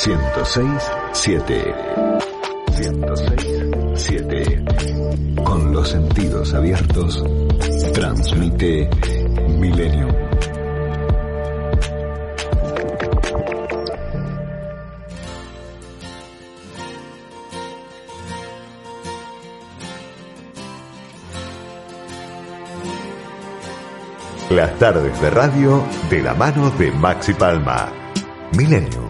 106-7. 106-7. Con los sentidos abiertos, transmite Milenio. Las tardes de radio de la mano de Maxi Palma. Millennium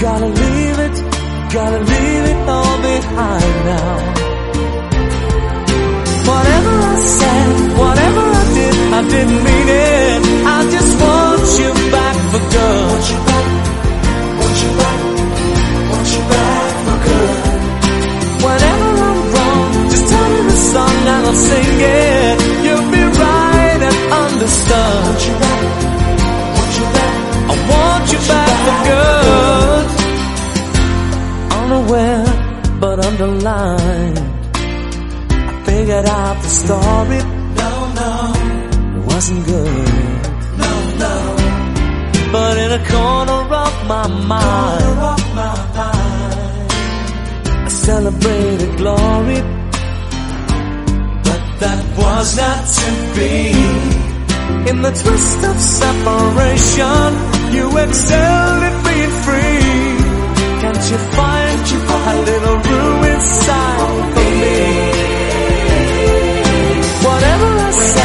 Gotta leave it, gotta leave it all behind now. Whatever I said, whatever I celebrated glory. But that was not to be. In the twist of separation, you excelled at being free. Can't you find a little room inside for me? Whatever I said,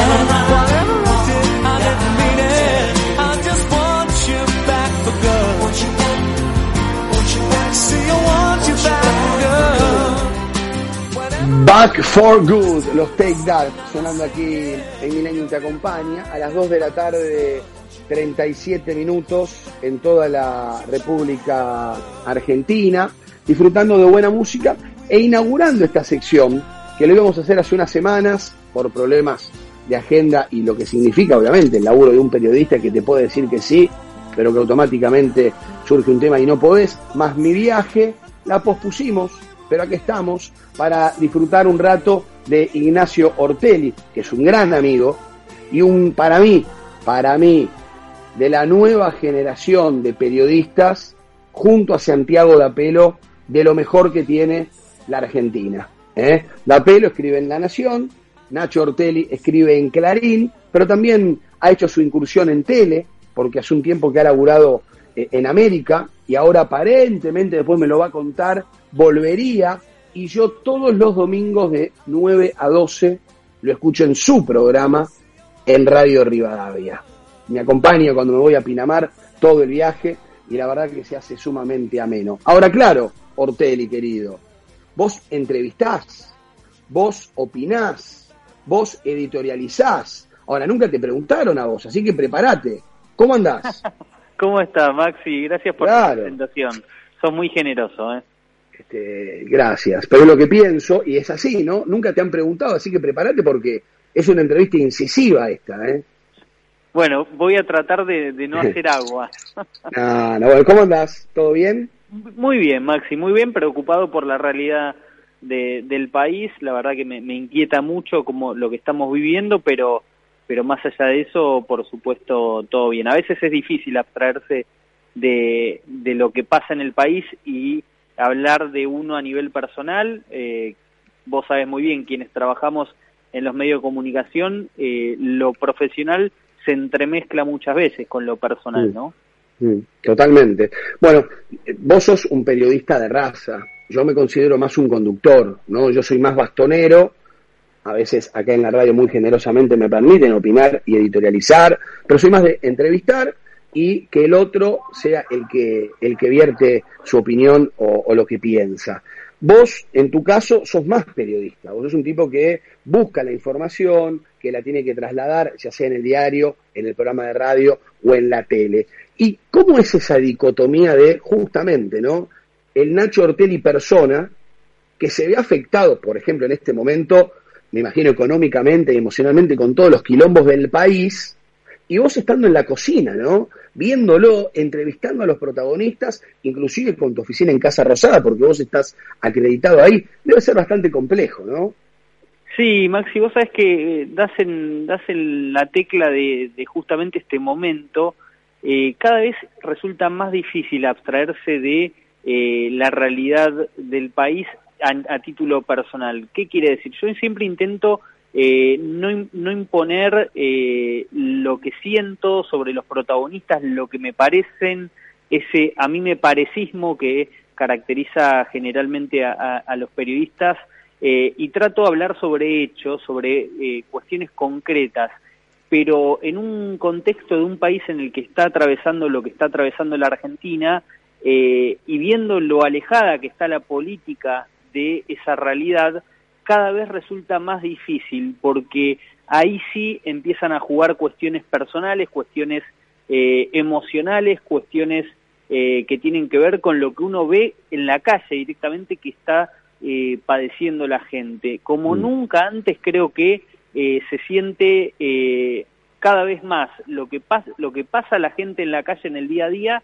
Back for Good, los Take That, sonando aquí en Millennium Te Acompaña, a las 2 de la tarde, 37 minutos en toda la República Argentina, disfrutando de buena música e inaugurando esta sección que lo íbamos a hacer hace unas semanas por problemas de agenda y lo que significa obviamente el laburo de un periodista que te puede decir que sí, pero que automáticamente surge un tema y no podés, más mi viaje, la pospusimos, pero aquí estamos para disfrutar un rato de Ignacio Ortelli, que es un gran amigo y un, para mí, para mí, de la nueva generación de periodistas, junto a Santiago Dapelo, de lo mejor que tiene la Argentina. ¿eh? Dapelo escribe en La Nación, Nacho Ortelli escribe en Clarín, pero también ha hecho su incursión en tele, porque hace un tiempo que ha laburado eh, en América y ahora aparentemente, después me lo va a contar, volvería y yo todos los domingos de 9 a 12 lo escucho en su programa en Radio Rivadavia. Me acompaña cuando me voy a Pinamar todo el viaje y la verdad que se hace sumamente ameno. Ahora, claro, Ortelli, querido, vos entrevistás, vos opinás, vos editorializás. Ahora, nunca te preguntaron a vos, así que prepárate. ¿Cómo andás? ¿Cómo estás, Maxi? Gracias por Claro. la presentación. Sos muy generoso, ¿eh? Este, gracias. Pero es lo que pienso, y es así, ¿no? Nunca te han preguntado, así que prepárate porque es una entrevista incisiva esta, ¿eh? Bueno, voy a tratar de, de no hacer agua. No, no, bueno, ¿cómo andás? ¿Todo bien? Muy bien, Maxi, muy bien, preocupado por la realidad de, del país. La verdad que me, me inquieta mucho como lo que estamos viviendo, pero, pero más allá de eso, por supuesto, todo bien. A veces es difícil abstraerse de, de lo que pasa en el país y hablar de uno a nivel personal. Eh, vos sabés muy bien, quienes trabajamos en los medios de comunicación, eh, lo profesional se entremezcla muchas veces con lo personal, Mm. ¿no? Mm, Totalmente. Bueno, vos sos un periodista de raza. Yo me considero más un conductor, ¿no? Yo soy más bastonero. A veces acá en la radio muy generosamente me permiten opinar y editorializar, pero soy más de entrevistar y que el otro sea el que, el que vierte su opinión o, lo que piensa. Vos, en tu caso, sos más periodista. Vos sos un tipo que busca la información, que la tiene que trasladar, ya sea en el diario, en el programa de radio o en la tele. ¿Y cómo es esa dicotomía de, justamente, ¿no? El Nacho Ortelli persona, que se ve afectado, por ejemplo, en este momento, me imagino económicamente y emocionalmente, con todos los quilombos del país, y vos estando en la cocina, ¿no? Viéndolo, entrevistando a los protagonistas, inclusive con tu oficina en Casa Rosada, porque vos estás acreditado ahí, debe ser bastante complejo, ¿no? Sí, Maxi, vos sabés que eh, das en, das en la tecla de, justamente este momento, eh, cada vez resulta más difícil abstraerse de eh, la realidad del país a, título personal. ¿Qué quiere decir? Yo siempre intento no, no, imponer lo que siento sobre los protagonistas, lo que me parecen, ese a mí me parecismo que caracteriza generalmente a los periodistas, eh, y trato de hablar sobre hechos, sobre eh, cuestiones concretas, pero en un contexto de un país en el que está atravesando lo que está atravesando la Argentina eh, y viendo lo alejada que está la política de esa realidad, cada vez resulta más difícil porque ahí sí empiezan a jugar cuestiones personales, cuestiones emocionales, cuestiones que tienen que ver con lo que uno ve en la calle directamente que está eh, padeciendo la gente. Como mm. nunca antes creo que eh, se siente eh, cada vez más lo que, pasa, lo que pasa a la gente en la calle en el día a día,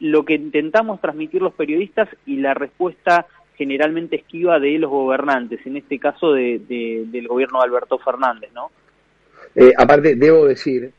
lo que intentamos transmitir los periodistas y la respuesta generalmente esquiva de los gobernantes, en este caso de, del gobierno de Alberto Fernández, ¿no? aparte, debo decir,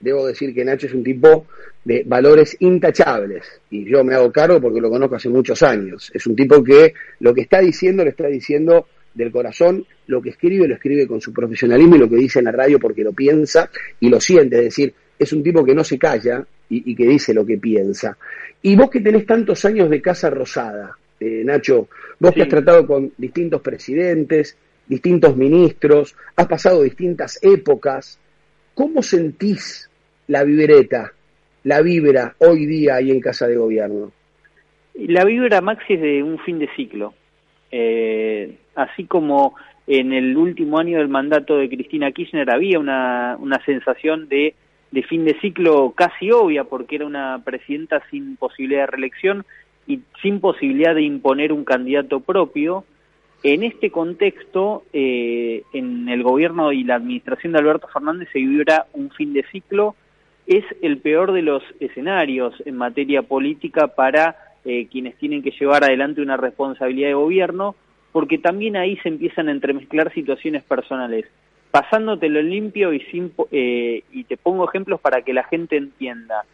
debo decir que Nacho es un tipo de valores intachables. Y yo me hago cargo porque lo conozco hace muchos años. Es un tipo que lo que está diciendo lo está diciendo del corazón, lo que escribe lo escribe con su profesionalismo y lo que dice en la radio porque lo piensa y lo siente. Es decir, es un tipo que no se calla y, que dice lo que piensa. Y vos que tenés tantos años de Casa Rosada, eh, Nacho, vos que has tratado con distintos presidentes, distintos ministros, has pasado distintas épocas, ¿cómo sentís la vibreta la vibra hoy día ahí en Casa de Gobierno? La vibra, Maxi, es de un fin de ciclo. Eh, así como en el último año del mandato de Cristina Kirchner había una, una sensación de, de fin de ciclo casi obvia, porque era una presidenta sin posibilidad de reelección y sin posibilidad de imponer un candidato propio. En este contexto, eh, en el gobierno y la administración de Alberto Fernández se vibra un fin de ciclo es el peor de los escenarios en materia política para eh, quienes tienen que llevar adelante una responsabilidad de gobierno, porque también ahí se empiezan a entremezclar situaciones personales. Pasándotelo limpio y, sin, eh, y te pongo ejemplos para que la gente entienda.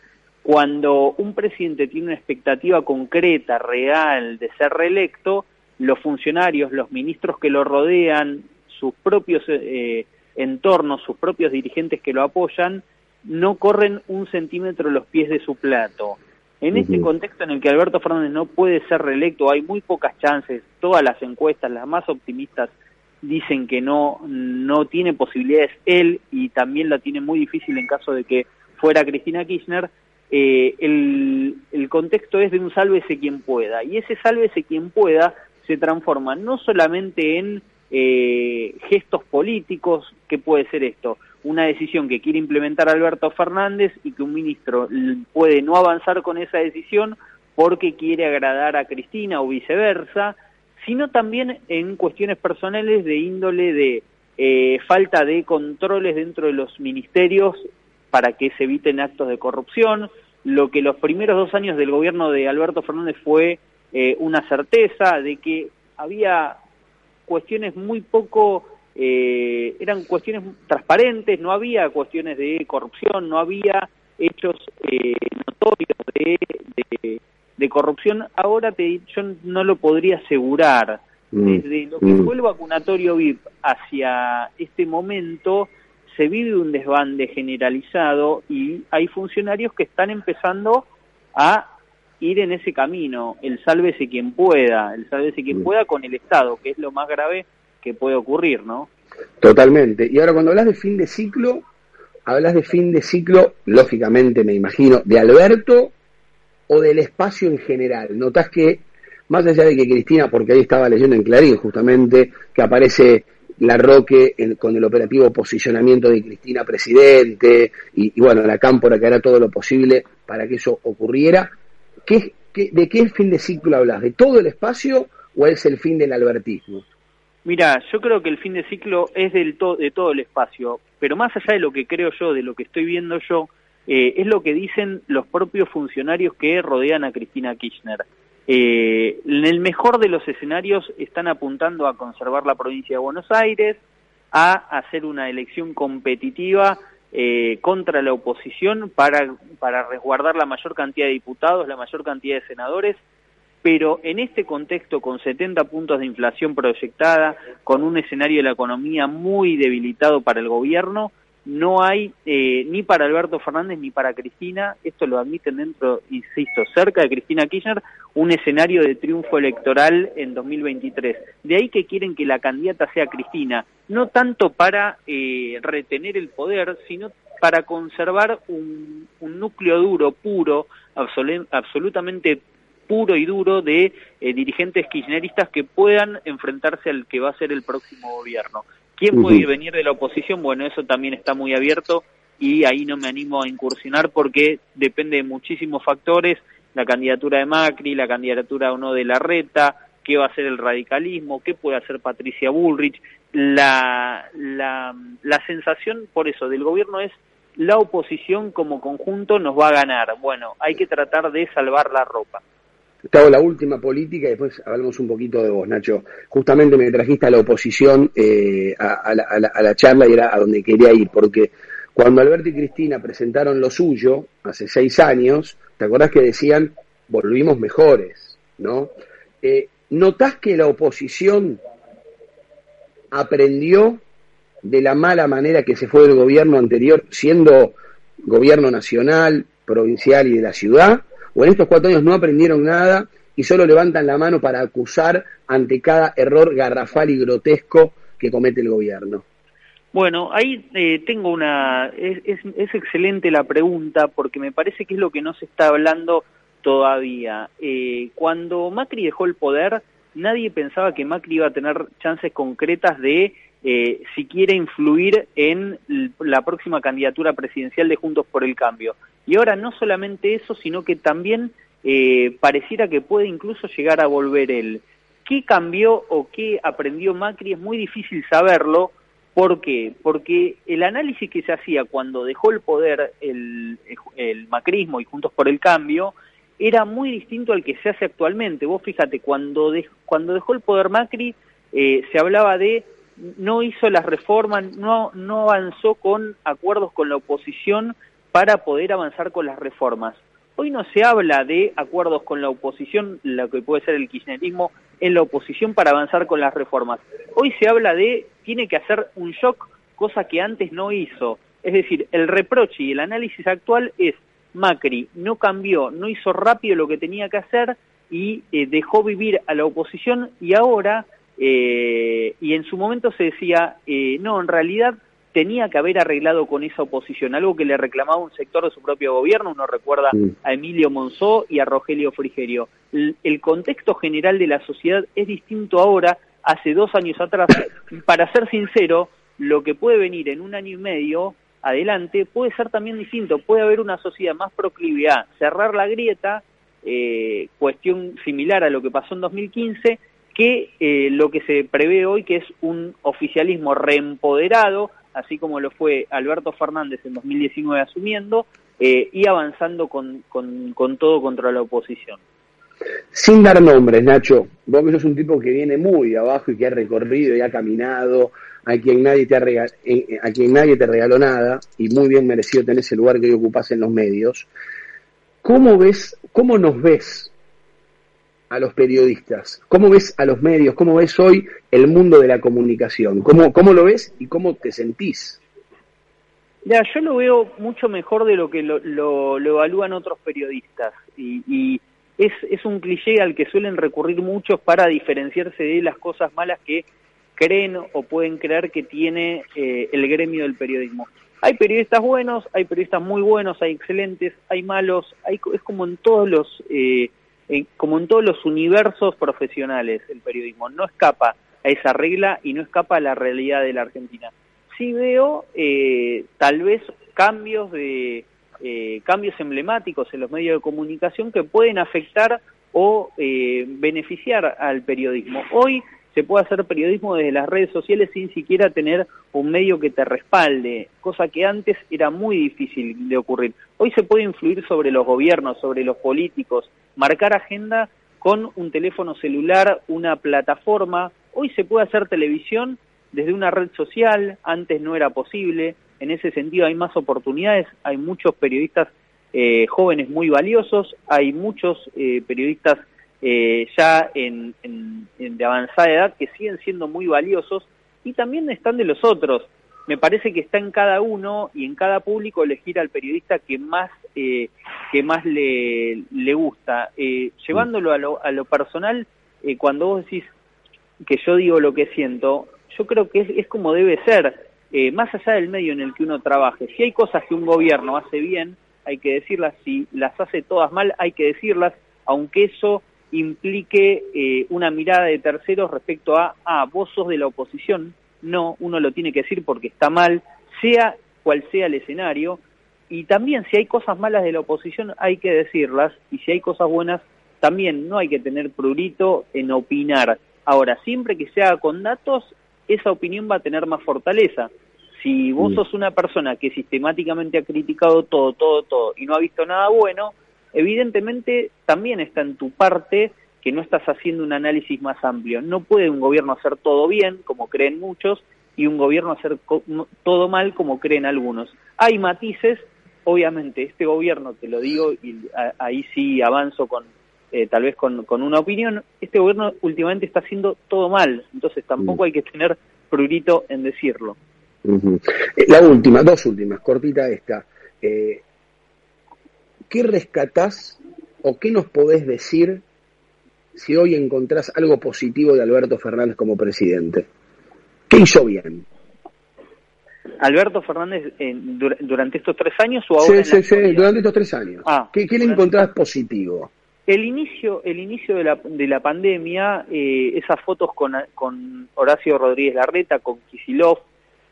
Cuando un presidente tiene una expectativa concreta, real, de ser reelecto, los funcionarios, los ministros que lo rodean, sus propios eh, entornos, sus propios dirigentes que lo apoyan, no corren un centímetro los pies de su plato. En este contexto en el que Alberto Fernández no puede ser reelecto, hay muy pocas chances, todas las encuestas, las más optimistas, dicen que no, no tiene posibilidades él y también la tiene muy difícil en caso de que fuera Cristina Kirchner, eh, el, contexto es de un sálvese quien pueda. Y ese sálvese quien pueda se transforma no solamente en eh, gestos políticos, ¿qué puede ser esto? Una decisión que quiere implementar Alberto Fernández y que un ministro puede no avanzar con esa decisión porque quiere agradar a Cristina o viceversa, sino también en cuestiones personales de índole de eh, falta de controles dentro de los ministerios para que se eviten actos de corrupción, lo que los primeros dos años del gobierno de Alberto Fernández fue eh, una certeza de que había cuestiones muy poco, eh, eran cuestiones transparentes, no había cuestiones de corrupción, no había hechos eh, notorios de, de, corrupción. Ahora te, yo no lo podría asegurar. Mm. Desde lo que mm. fue el vacunatorio VIP hacia este momento, se vive un desbande generalizado y hay funcionarios que están empezando a ir en ese camino, el sálvese quien pueda, el sálvese quien pueda con el Estado, que es lo más grave que puede ocurrir, ¿no? Totalmente. Y ahora cuando hablas de fin de ciclo, hablas de fin de ciclo, lógicamente me imagino, de Alberto o del espacio en general. Notas que, más allá de que Cristina, porque ahí estaba leyendo en Clarín justamente, que aparece la Roque con el operativo posicionamiento de Cristina presidente y, bueno, la Cámpora que hará todo lo posible para que eso ocurriera. ¿Qué, de qué fin de ciclo hablas? ¿De todo el espacio o es el fin del albertismo? Mira, yo creo que el fin de ciclo es del de todo el espacio, pero más allá de lo que creo yo, de lo que estoy viendo yo, eh, es lo que dicen los propios funcionarios que rodean a Cristina Kirchner. Eh, en el mejor de los escenarios están apuntando a conservar la provincia de Buenos Aires, a hacer una elección competitiva eh, contra la oposición para, para resguardar la mayor cantidad de diputados, la mayor cantidad de senadores, pero en este contexto con 70 puntos de inflación proyectada, con un escenario de la economía muy debilitado para el gobierno, no hay eh, ni para Alberto Fernández ni para Cristina, esto lo admiten dentro, insisto, cerca de Cristina Kirchner, un escenario de triunfo electoral en 2023. De ahí que quieren que la candidata sea Cristina, no tanto para eh, retener el poder, sino para conservar un, núcleo duro, puro, absolutamente puro y duro de eh, dirigentes kirchneristas que puedan enfrentarse al que va a ser el próximo gobierno. ¿Quién puede venir de la oposición? Bueno, eso también está muy abierto y ahí no me animo a incursionar porque depende de muchísimos factores, la candidatura de Macri, la candidatura o no de Larreta, qué va a hacer el radicalismo, qué puede hacer Patricia Bullrich. La, la, la sensación, por eso, del gobierno es la oposición como conjunto nos va a ganar. Bueno, hay que tratar de salvar la ropa. Te hago la última política y después hablamos un poquito de vos, Nacho. Justamente me trajiste a la oposición eh, a, la, charla y era a donde quería ir, porque cuando Alberto y Cristina presentaron lo suyo, hace seis años, ¿te acordás que decían, volvimos mejores, ¿no? Eh, ¿Notás que la oposición aprendió de la mala manera que se fue del gobierno anterior, siendo gobierno nacional, provincial y de la ciudad? O en estos cuatro años no aprendieron nada y solo levantan la mano para acusar ante cada error garrafal y grotesco que comete el gobierno? Bueno, ahí eh, tengo una... Es, es, excelente la pregunta porque me parece que es lo que no se está hablando todavía. Eh, cuando Macri dejó el poder, nadie pensaba que Macri iba a tener chances concretas de eh, si quiere influir en la próxima candidatura presidencial de Juntos por el Cambio. Y ahora no solamente eso, sino que también eh, pareciera que puede incluso llegar a volver él. ¿Qué cambió o qué aprendió Macri? Es muy difícil saberlo. ¿Por qué? Porque el análisis que se hacía cuando dejó el poder el, el macrismo y Juntos por el Cambio era muy distinto al que se hace actualmente. Vos fíjate, cuando, cuando dejó el poder Macri eh, se hablaba de no hizo las reformas, no, no avanzó con acuerdos con la oposición para poder avanzar con las reformas. Hoy no se habla de acuerdos con la oposición, lo que puede ser el kirchnerismo, en la oposición para avanzar con las reformas. Hoy se habla de tiene que hacer un shock, cosa que antes no hizo. Es decir, el reproche y el análisis actual es Macri no cambió, no hizo rápido lo que tenía que hacer y eh, dejó vivir a la oposición y ahora eh, y en su momento se decía, eh, no, en realidad tenía que haber arreglado con esa oposición, algo que le reclamaba un sector de su propio gobierno, uno recuerda a Emilio Monzó y a Rogelio Frigerio. El, contexto general de la sociedad es distinto ahora, hace dos años atrás, para ser sincero, lo que puede venir en un año y medio adelante puede ser también distinto, puede haber una sociedad más proclive a cerrar la grieta, eh, cuestión similar a lo que pasó en 2015, que eh, lo que se prevé hoy, que es un oficialismo reempoderado, así como lo fue Alberto Fernández en 2019 asumiendo, eh, y avanzando con, con, todo contra la oposición. Sin dar nombres, Nacho, vos que sos un tipo que viene muy abajo y que ha recorrido y ha caminado, a quien nadie te, ha eh, a quien nadie te regaló nada, y muy bien merecido tener ese lugar que hoy ocupás en los medios. ¿Cómo ves, cómo nos ves a los periodistas? ¿Cómo ves a los medios? ¿Cómo ves hoy el mundo de la comunicación? ¿Cómo, cómo lo ves y cómo te sentís? Ya, yo lo veo mucho mejor de lo que lo, lo, evalúan otros periodistas y, es, es un cliché al que suelen recurrir muchos para diferenciarse de las cosas malas que creen o pueden creer que tiene eh, el gremio del periodismo. Hay periodistas buenos, hay periodistas muy buenos, hay excelentes, hay malos, hay, es como en todos los... Eh, como en todos los universos profesionales el periodismo, no escapa a esa regla y no escapa a la realidad de la Argentina. Sí veo eh, tal vez cambios de eh, cambios emblemáticos en los medios de comunicación que pueden afectar o eh, beneficiar al periodismo. Hoy se puede hacer periodismo desde las redes sociales sin siquiera tener un medio que te respalde, cosa que antes era muy difícil de ocurrir. Hoy se puede influir sobre los gobiernos, sobre los políticos, marcar agenda con un teléfono celular, una plataforma. Hoy se puede hacer televisión desde una red social, antes no era posible. En ese sentido hay más oportunidades, hay muchos periodistas eh, jóvenes muy valiosos, hay muchos eh, periodistas eh, ya en, de avanzada edad que siguen siendo muy valiosos y también están de los otros. Me parece que está en cada uno y en cada público elegir al periodista que más eh, que más le, le gusta. Eh, llevándolo a lo, a lo personal, cuando vos decís que yo digo lo que siento, yo creo que es, es como debe ser, más allá del medio en el que uno trabaje. Si hay cosas que un gobierno hace bien, hay que decirlas, si las hace todas mal, hay que decirlas, aunque eso implique eh, una mirada de terceros respecto a, ah, vos sos de la oposición. No, uno lo tiene que decir porque está mal, sea cual sea el escenario. Y también si hay cosas malas de la oposición hay que decirlas y si hay cosas buenas también no hay que tener prurito en opinar. Ahora, siempre que sea con datos, esa opinión va a tener más fortaleza. Si vos mm. sos una persona que sistemáticamente ha criticado todo, todo, todo y no ha visto nada bueno, evidentemente también está en tu parte que no estás haciendo un análisis más amplio. No puede un gobierno hacer todo bien, como creen muchos, y un gobierno hacer todo mal, como creen algunos. Hay matices, obviamente, este gobierno, te lo digo, y ahí sí avanzo con eh, tal vez con, una opinión, este gobierno últimamente está haciendo todo mal, entonces tampoco mm. hay que tener prurito en decirlo. Eh, la última, dos últimas, cortita esta. Eh, ¿qué rescatás o qué nos podés decir si hoy encontrás algo positivo de Alberto Fernández como presidente? ¿Qué hizo bien? Alberto Fernández durante estos tres años o ahora sí, sí, sí, durante estos tres años. Ah, ¿Qué, le encontrás positivo? El inicio, el inicio de la, de la pandemia, eh, esas fotos con, con Horacio Rodríguez Larreta, con Kisilov,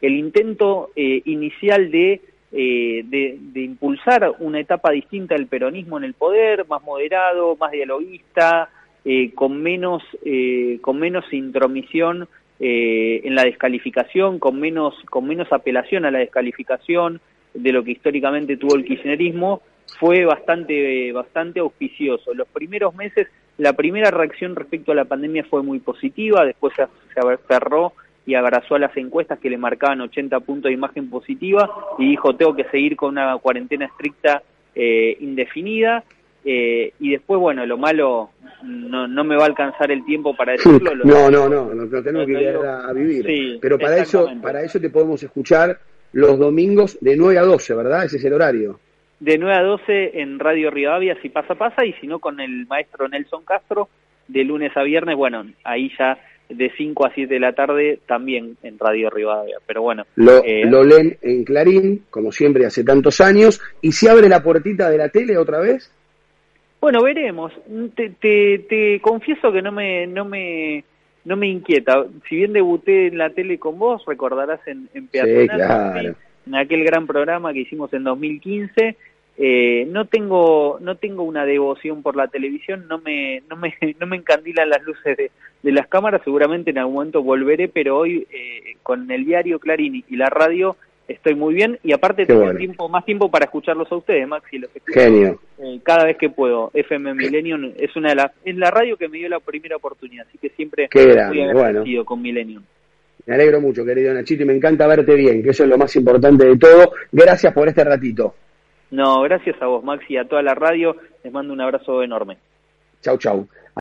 el intento eh, inicial de eh, de, impulsar una etapa distinta del peronismo en el poder, más moderado, más dialoguista, eh, con menos eh, con menos intromisión en la descalificación, con menos con menos apelación a la descalificación de lo que históricamente tuvo el kirchnerismo, fue bastante bastante auspicioso. Los primeros meses, la primera reacción respecto a la pandemia fue muy positiva, después se, se cerró y abrazó a las encuestas que le marcaban 80 puntos de imagen positiva y dijo tengo que seguir con una cuarentena estricta eh, indefinida eh, y después bueno lo malo no, no me va a alcanzar el tiempo para decirlo no no no no tenemos que ir a, vivir pero para eso para eso te podemos escuchar los domingos de 9 a 12 verdad ese es el horario de 9 a 12 en Radio Rivadavia si pasa pasa y si no con el maestro Nelson Castro de lunes a viernes bueno ahí ya de 5 a 7 de la tarde también en Radio Rivadavia. Pero bueno. Lo, eh, lo leen en Clarín, como siempre hace tantos años, y se abre la puertita de la tele otra vez. Bueno, veremos. Te, te, te confieso que no me, no me, no me inquieta. Si bien debuté en la tele con vos, recordarás en, en Peatonal, en aquel gran programa que hicimos en 2015 eh, no tengo no tengo una devoción por la televisión no me no me no me encandilan las luces de, las cámaras seguramente en algún momento volveré pero hoy eh, con el diario Clarín y la radio estoy muy bien y aparte tengo tiempo más tiempo para escucharlos a ustedes Maxi los Genio. Eh, cada vez que puedo FM Millennium es una de las es la radio que me dio la primera oportunidad así que siempre estoy agradecido con Millennium me alegro mucho querido Nachito y me encanta verte bien que eso es lo más importante de todo gracias por este ratito no, gracias a vos, Maxi, y a toda la radio. Les mando un abrazo enorme. Chau, chau.